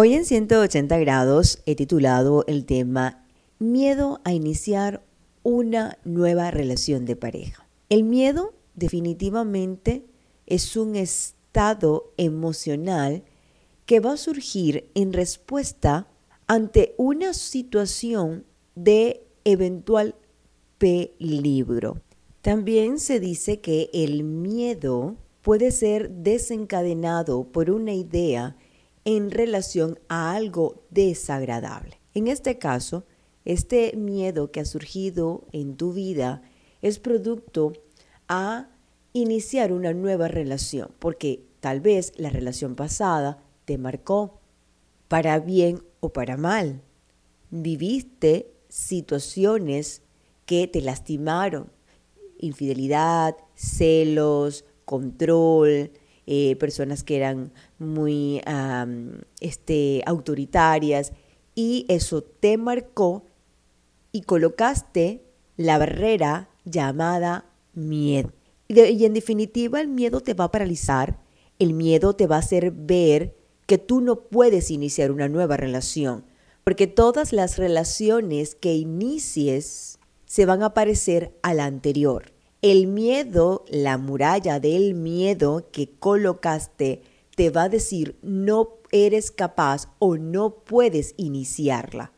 Hoy en 180 grados he titulado el tema Miedo a iniciar una nueva relación de pareja. El miedo definitivamente es un estado emocional que va a surgir en respuesta ante una situación de eventual peligro. También se dice que el miedo puede ser desencadenado por una idea en relación a algo desagradable. En este caso, este miedo que ha surgido en tu vida es producto a iniciar una nueva relación, porque tal vez la relación pasada te marcó para bien o para mal. Viviste situaciones que te lastimaron, infidelidad, celos, control, eh, personas que eran muy este, autoritarias, y eso te marcó y colocaste la barrera llamada miedo. y en definitiva el miedo te va a paralizar, el miedo te va a hacer ver que tú no puedes iniciar una nueva relación, porque todas las relaciones que inicies se van a parecer a la anterior. El miedo, la muralla del miedo que colocaste, te va a decir no eres capaz o no puedes iniciarla,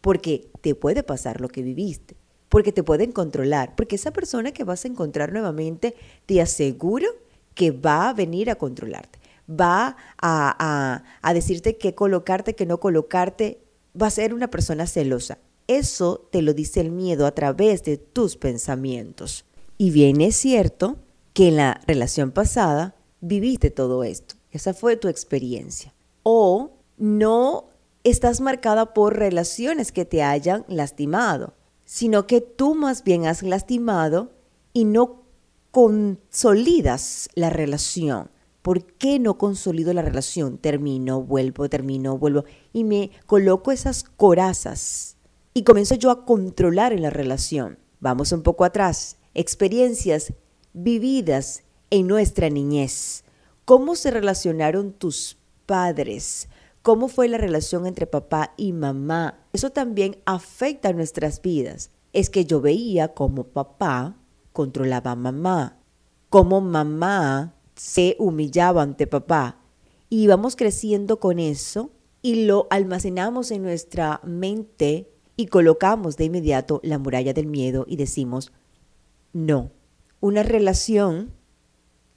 porque te puede pasar lo que viviste, porque te pueden controlar, porque esa persona que vas a encontrar nuevamente, te aseguro que va a venir a controlarte, va a, a decirte qué colocarte, qué no colocarte, va a ser una persona celosa. Eso te lo dice el miedo a través de tus pensamientos. Y bien es cierto que en la relación pasada viviste todo esto. Esa fue tu experiencia. O no estás marcada por relaciones que te hayan lastimado, sino que tú más bien has lastimado y no consolidas la relación. ¿Por qué no consolido la relación? Termino, vuelvo, termino, vuelvo. Y me coloco esas corazas y comienzo yo a controlar en la relación. Vamos un poco atrás. Experiencias vividas en nuestra niñez. ¿Cómo se relacionaron tus padres? ¿Cómo fue la relación entre papá y mamá? Eso también afecta nuestras vidas. Es que yo veía como papá controlaba a mamá, como mamá se humillaba ante papá. Y vamos creciendo con eso y lo almacenamos en nuestra mente y colocamos de inmediato la muralla del miedo y decimos, no, una relación,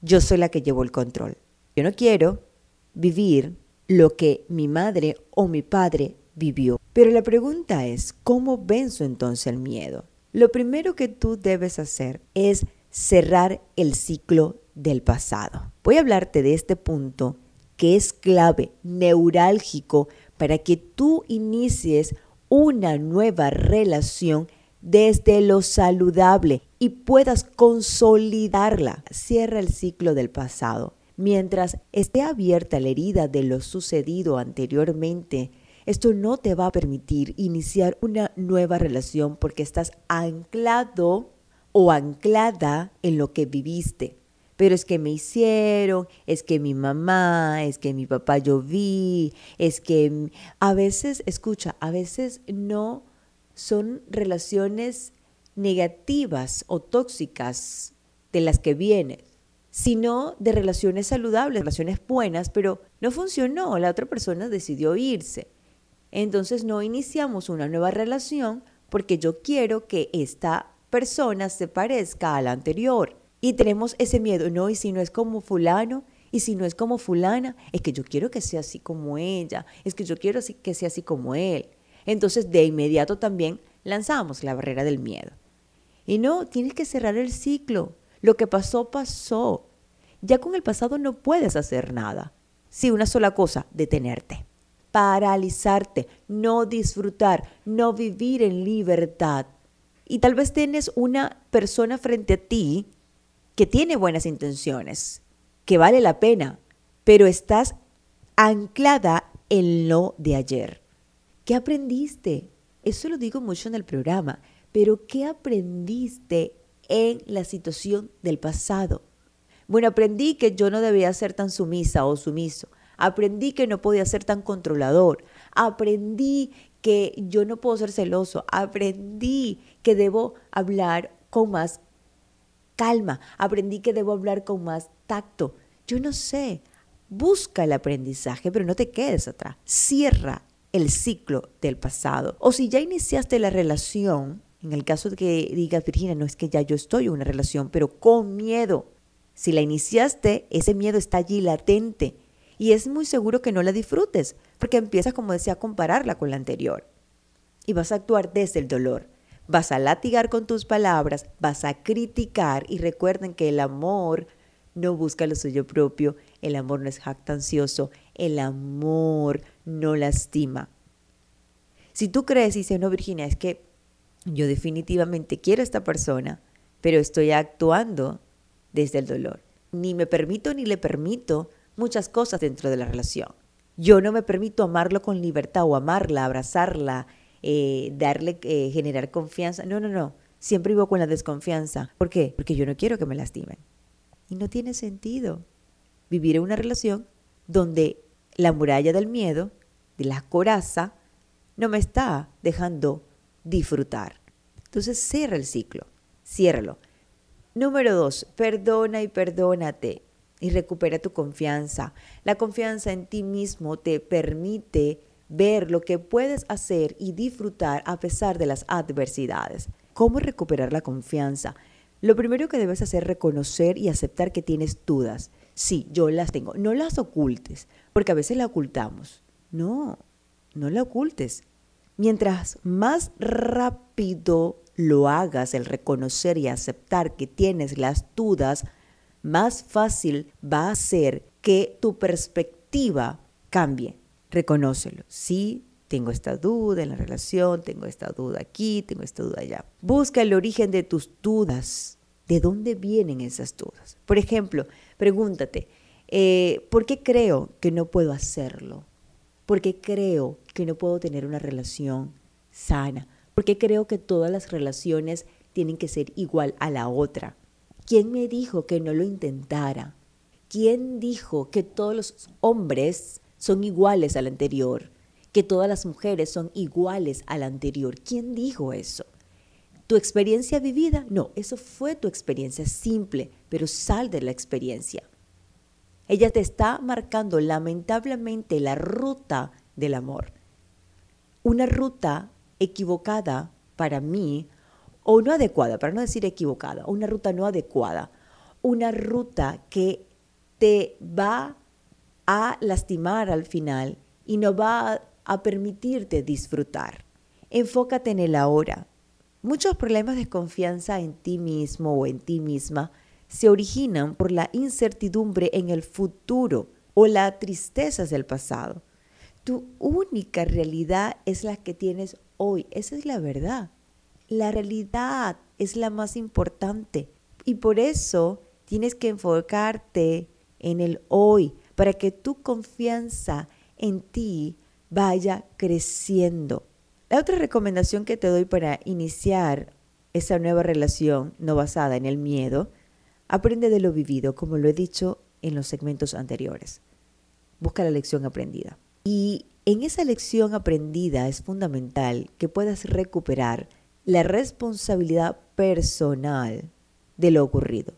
yo soy la que llevo el control. Yo no quiero vivir lo que mi madre o mi padre vivió. Pero la pregunta es, ¿cómo venzo entonces el miedo? Lo primero que tú debes hacer es cerrar el ciclo del pasado. Voy a hablarte de este punto que es clave, neurálgico, para que tú inicies una nueva relación desde lo saludable y puedas consolidarla. Cierra el ciclo del pasado. Mientras esté abierta la herida de lo sucedido anteriormente, esto no te va a permitir iniciar una nueva relación porque estás anclado o anclada en lo que viviste. Pero es que me hicieron, es que mi mamá, es que mi papá yo vi, es que a veces, escucha, a veces no son relaciones negativas o tóxicas de las que vienen, sino de relaciones saludables, relaciones buenas, pero no funcionó, la otra persona decidió irse. Entonces no iniciamos una nueva relación porque yo quiero que esta persona se parezca a la anterior. Y tenemos ese miedo, no, y si no es como fulano, y si no es como fulana, es que yo quiero que sea así como ella, es que yo quiero que sea así como él. Entonces de inmediato también lanzamos la barrera del miedo. Y no, tienes que cerrar el ciclo. Lo que pasó, pasó. Ya con el pasado no puedes hacer nada. Sí, una sola cosa, detenerte paralizarte, no disfrutar, no vivir en libertad. Y tal vez tienes una persona frente a ti que tiene buenas intenciones, que vale la pena, pero estás anclada en lo de ayer. ¿Qué aprendiste? Eso lo digo mucho en el programa, pero ¿qué aprendiste en la situación del pasado? Bueno, aprendí que yo no debía ser tan sumisa o sumiso. Aprendí que no podía ser tan controlador. Aprendí que yo no puedo ser celoso. Aprendí que debo hablar con más calma. Aprendí que debo hablar con más tacto. Yo no sé. Busca el aprendizaje, pero no te quedes atrás. Cierra el ciclo del pasado. O si ya iniciaste la relación, en el caso de que digas, Virginia, no es que ya yo estoy en una relación, pero con miedo. Si la iniciaste, ese miedo está allí latente y es muy seguro que no la disfrutes, porque empiezas, como decía, a compararla con la anterior. Y vas a actuar desde el dolor. Vas a latigar con tus palabras, vas a criticar y recuerden que el amor no busca lo suyo propio, el amor no es jactancioso, el amor no lastima. Si tú crees y dices, no, Virginia, es que yo definitivamente quiero a esta persona, pero estoy actuando desde el dolor. Ni me permito ni le permito muchas cosas dentro de la relación. Yo no me permito amarlo con libertad o amarla, abrazarla, eh, darle, eh, generar confianza. No, no, no. Siempre vivo con la desconfianza. ¿Por qué? Porque yo no quiero que me lastimen. Y no tiene sentido vivir en una relación donde la muralla del miedo, de la coraza, no me está dejando disfrutar. Entonces cierra el ciclo, ciérralo. Número dos, perdona y perdónate y recupera tu confianza. La confianza en ti mismo te permite ver lo que puedes hacer y disfrutar a pesar de las adversidades. ¿Cómo recuperar la confianza? Lo primero que debes hacer es reconocer y aceptar que tienes dudas. Sí, yo las tengo. No las ocultes, porque a veces la ocultamos. No, no la ocultes. Mientras más rápido lo hagas, el reconocer y aceptar que tienes las dudas, más fácil va a ser que tu perspectiva cambie. Reconócelo. Sí, tengo esta duda en la relación, tengo esta duda aquí, tengo esta duda allá. Busca el origen de tus dudas. ¿De dónde vienen esas dudas? Por ejemplo, pregúntate, eh, ¿por qué creo que no puedo hacerlo? ¿Por qué creo que no puedo tener una relación sana? ¿Por qué creo que todas las relaciones tienen que ser igual a la otra? ¿Quién me dijo que no lo intentara? ¿Quién dijo que todos los hombres son iguales al anterior? ¿Que todas las mujeres son iguales al anterior? ¿Quién dijo eso? ¿Tu experiencia vivida? No, eso fue tu experiencia simple, pero sal de la experiencia. Ella te está marcando lamentablemente la ruta del amor. Una ruta equivocada para mí o no adecuada, para no decir equivocada, una ruta no adecuada, una ruta que te va a lastimar al final y no va a permitirte disfrutar. Enfócate en el ahora. Muchos problemas de confianza en ti mismo o en ti misma se originan por la incertidumbre en el futuro o las tristezas del pasado. Tu única realidad es la que tienes hoy. Esa es la verdad. La realidad es la más importante y por eso tienes que enfocarte en el hoy para que tu confianza en ti vaya creciendo. La otra recomendación que te doy para iniciar esa nueva relación no basada en el miedo, aprende de lo vivido, como lo he dicho en los segmentos anteriores. Busca la lección aprendida. Y en esa lección aprendida es fundamental que puedas recuperar la responsabilidad personal de lo ocurrido.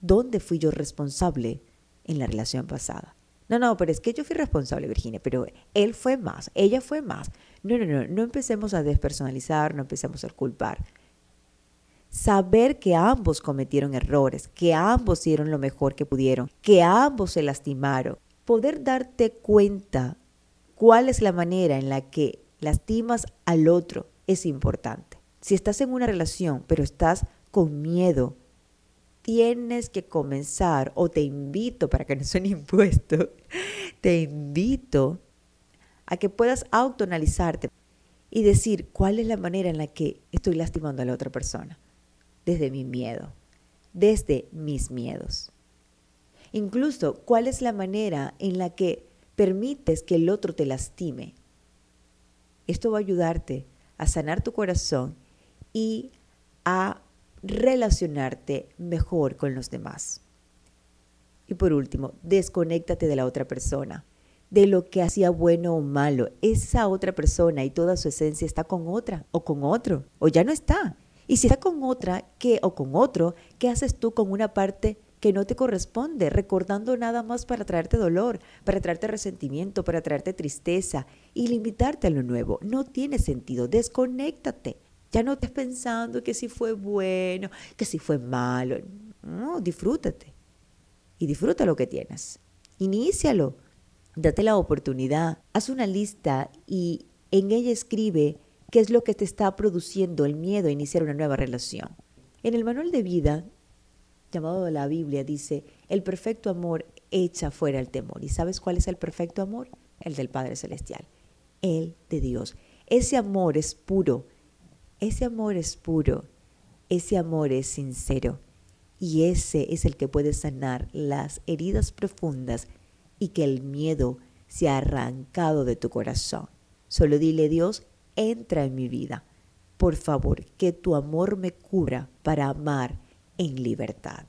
¿Dónde fui yo responsable en la relación pasada? No, no, pero es que yo fui responsable, Virginia, pero él fue más, ella fue más. No, no, no, no empecemos a despersonalizar, no empecemos a culpar. Saber que ambos cometieron errores, que ambos hicieron lo mejor que pudieron, que ambos se lastimaron. Poder darte cuenta cuál es la manera en la que lastimas al otro es importante. Si estás en una relación, pero estás con miedo, tienes que comenzar, o te invito, para que no suene impuesto, te invito a que puedas autoanalizarte y decir cuál es la manera en la que estoy lastimando a la otra persona. Desde mi miedo, desde mis miedos. Incluso, cuál es la manera en la que permites que el otro te lastime. Esto va a ayudarte a sanar tu corazón y a relacionarte mejor con los demás. Y por último, desconéctate de la otra persona. de lo que hacía bueno o malo. Esa otra persona y toda su esencia está con otra o con otro, o ya no está. Y si está con otra ¿qué, o con otro, ¿qué haces tú con una parte que no te corresponde, recordando nada más para traerte dolor, para traerte resentimiento, para traerte tristeza y limitarte a lo nuevo? No tiene sentido, desconéctate. Ya no estés pensando que si fue bueno, que si fue malo. Disfrútate. Y disfruta lo que tienes. Inícialo. Date la oportunidad. Haz una lista y en ella escribe qué es lo que te está produciendo el miedo a iniciar una nueva relación. En el manual de vida, llamado la Biblia, dice, el perfecto amor echa fuera el temor. ¿Y sabes cuál es el perfecto amor? El del Padre Celestial, el de Dios. Ese amor es puro, ese amor es puro, ese amor es sincero y ese es el que puede sanar las heridas profundas y que el miedo se arrancado de tu corazón. Solo dile Dios, entra en mi vida. Por favor, que tu amor me cubra para amar en libertad.